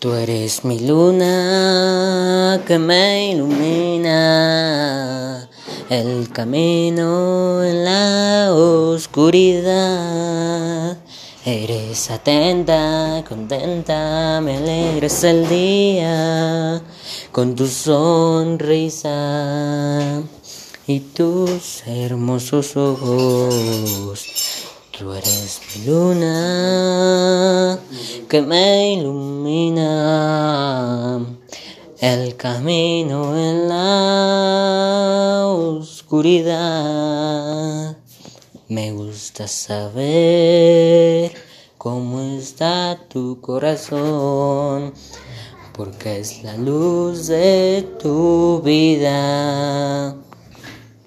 Tú eres mi luna que me ilumina el camino en la oscuridad. Eres atenta, contenta, me alegres el día con tu sonrisa y tus hermosos ojos. Tú eres mi luna que me ilumina el camino en la oscuridad. Me gusta saber cómo está tu corazón, porque es la luz de tu vida.